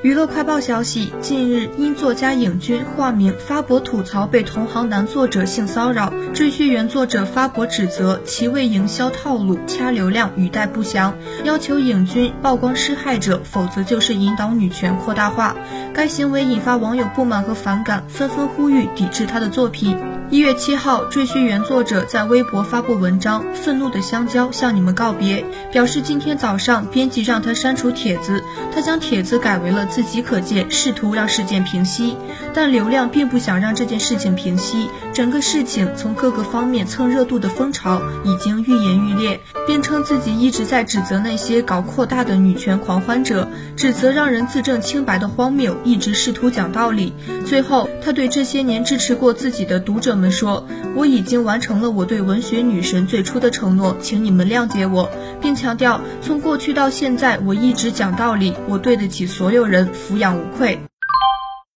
娱乐快报消息：近日，因作家影君化名发博吐槽被同行男作者性骚扰，赘婿原作者发博指责其为营销套路掐流量，语带不详，要求影君曝光施害者，否则就是引导女权扩大化。该行为引发网友不满和反感，纷纷呼吁抵制他的作品。一月七号，赘婿原作者在微博发布文章《愤怒的香蕉向你们告别》，表示今天早上编辑让他删除帖子，他将帖子改为了自己可见，试图让事件平息。但流量并不想让这件事情平息，整个事情从各个方面蹭热度的风潮已经愈演愈烈，并称自己一直在指责那些搞扩大的女权狂欢者，指责让人自证清白的荒谬，一直试图讲道理。最后，他对这些年支持过自己的读者。们说，我已经完成了我对文学女神最初的承诺，请你们谅解我，并强调，从过去到现在，我一直讲道理，我对得起所有人，抚养无愧。